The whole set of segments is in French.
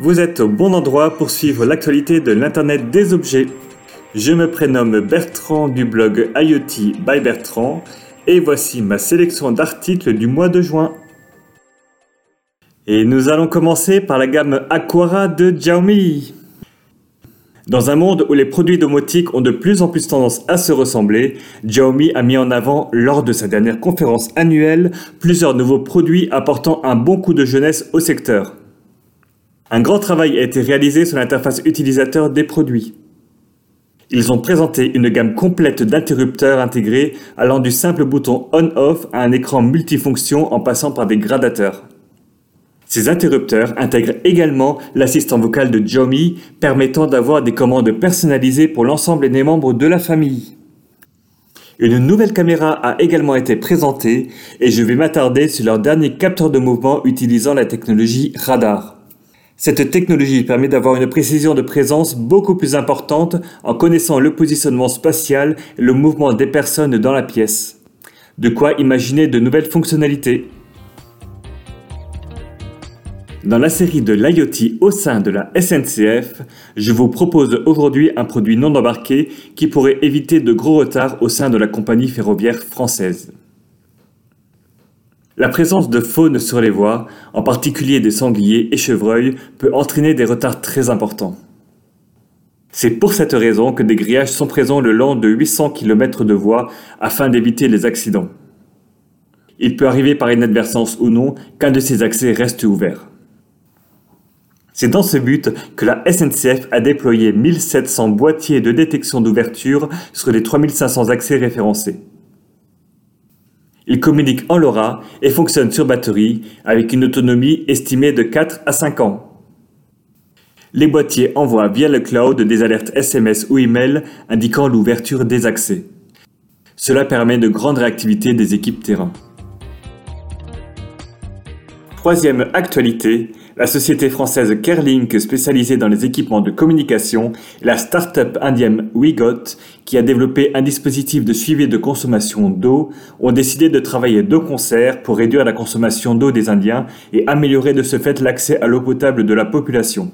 Vous êtes au bon endroit pour suivre l'actualité de l'Internet des objets. Je me prénomme Bertrand du blog IoT by Bertrand et voici ma sélection d'articles du mois de juin. Et nous allons commencer par la gamme Aquara de Xiaomi. Dans un monde où les produits domotiques ont de plus en plus tendance à se ressembler, Xiaomi a mis en avant, lors de sa dernière conférence annuelle, plusieurs nouveaux produits apportant un bon coup de jeunesse au secteur. Un grand travail a été réalisé sur l'interface utilisateur des produits. Ils ont présenté une gamme complète d'interrupteurs intégrés allant du simple bouton on-off à un écran multifonction en passant par des gradateurs. Ces interrupteurs intègrent également l'assistant vocal de Xiaomi permettant d'avoir des commandes personnalisées pour l'ensemble des membres de la famille. Une nouvelle caméra a également été présentée et je vais m'attarder sur leur dernier capteur de mouvement utilisant la technologie radar. Cette technologie permet d'avoir une précision de présence beaucoup plus importante en connaissant le positionnement spatial et le mouvement des personnes dans la pièce. De quoi imaginer de nouvelles fonctionnalités. Dans la série de l'IoT au sein de la SNCF, je vous propose aujourd'hui un produit non embarqué qui pourrait éviter de gros retards au sein de la compagnie ferroviaire française. La présence de faune sur les voies, en particulier des sangliers et chevreuils, peut entraîner des retards très importants. C'est pour cette raison que des grillages sont présents le long de 800 km de voies afin d'éviter les accidents. Il peut arriver par inadvertance ou non qu'un de ces accès reste ouvert. C'est dans ce but que la SNCF a déployé 1700 boîtiers de détection d'ouverture sur les 3500 accès référencés. Ils communiquent en LoRa et fonctionnent sur batterie avec une autonomie estimée de 4 à 5 ans. Les boîtiers envoient via le cloud des alertes SMS ou email indiquant l'ouverture des accès. Cela permet de grande réactivité des équipes terrain. Troisième actualité, la société française Kerlink, spécialisée dans les équipements de communication, et la start-up indienne WeGot, qui a développé un dispositif de suivi de consommation d'eau, ont décidé de travailler de concert pour réduire la consommation d'eau des Indiens et améliorer de ce fait l'accès à l'eau potable de la population.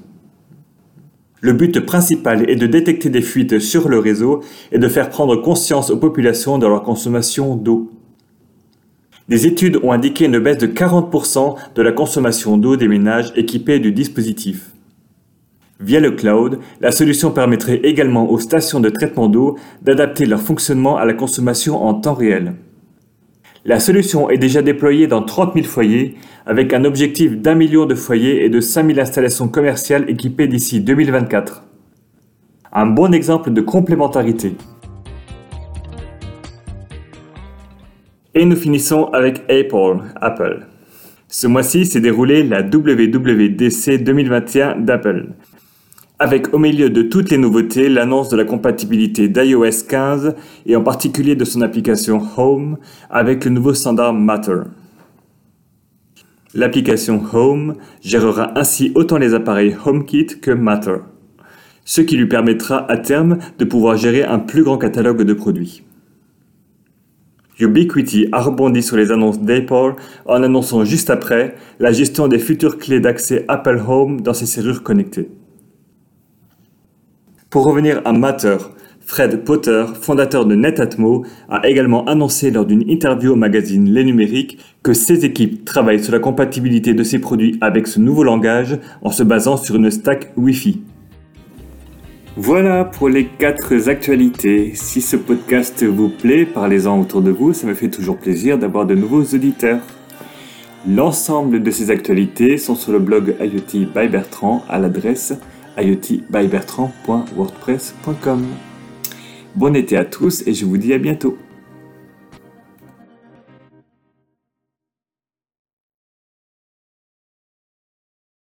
Le but principal est de détecter des fuites sur le réseau et de faire prendre conscience aux populations de leur consommation d'eau. Des études ont indiqué une baisse de 40% de la consommation d'eau des ménages équipés du dispositif. Via le cloud, la solution permettrait également aux stations de traitement d'eau d'adapter leur fonctionnement à la consommation en temps réel. La solution est déjà déployée dans 30 000 foyers avec un objectif d'un million de foyers et de 5 000 installations commerciales équipées d'ici 2024. Un bon exemple de complémentarité. Et nous finissons avec Apple. Apple. Ce mois-ci s'est déroulée la WWDC 2021 d'Apple. Avec au milieu de toutes les nouveautés l'annonce de la compatibilité d'iOS 15 et en particulier de son application Home avec le nouveau standard Matter. L'application Home gérera ainsi autant les appareils HomeKit que Matter, ce qui lui permettra à terme de pouvoir gérer un plus grand catalogue de produits. Ubiquiti a rebondi sur les annonces d'Apple en annonçant juste après la gestion des futures clés d'accès Apple Home dans ses serrures connectées. Pour revenir à Matter, Fred Potter, fondateur de Netatmo, a également annoncé lors d'une interview au magazine Les Numériques que ses équipes travaillent sur la compatibilité de ses produits avec ce nouveau langage en se basant sur une stack Wi-Fi. Voilà pour les quatre actualités. Si ce podcast vous plaît, parlez-en autour de vous, ça me fait toujours plaisir d'avoir de nouveaux auditeurs. L'ensemble de ces actualités sont sur le blog IoT by Bertrand à l'adresse iotbybertrand.wordpress.com. Bon été à tous et je vous dis à bientôt.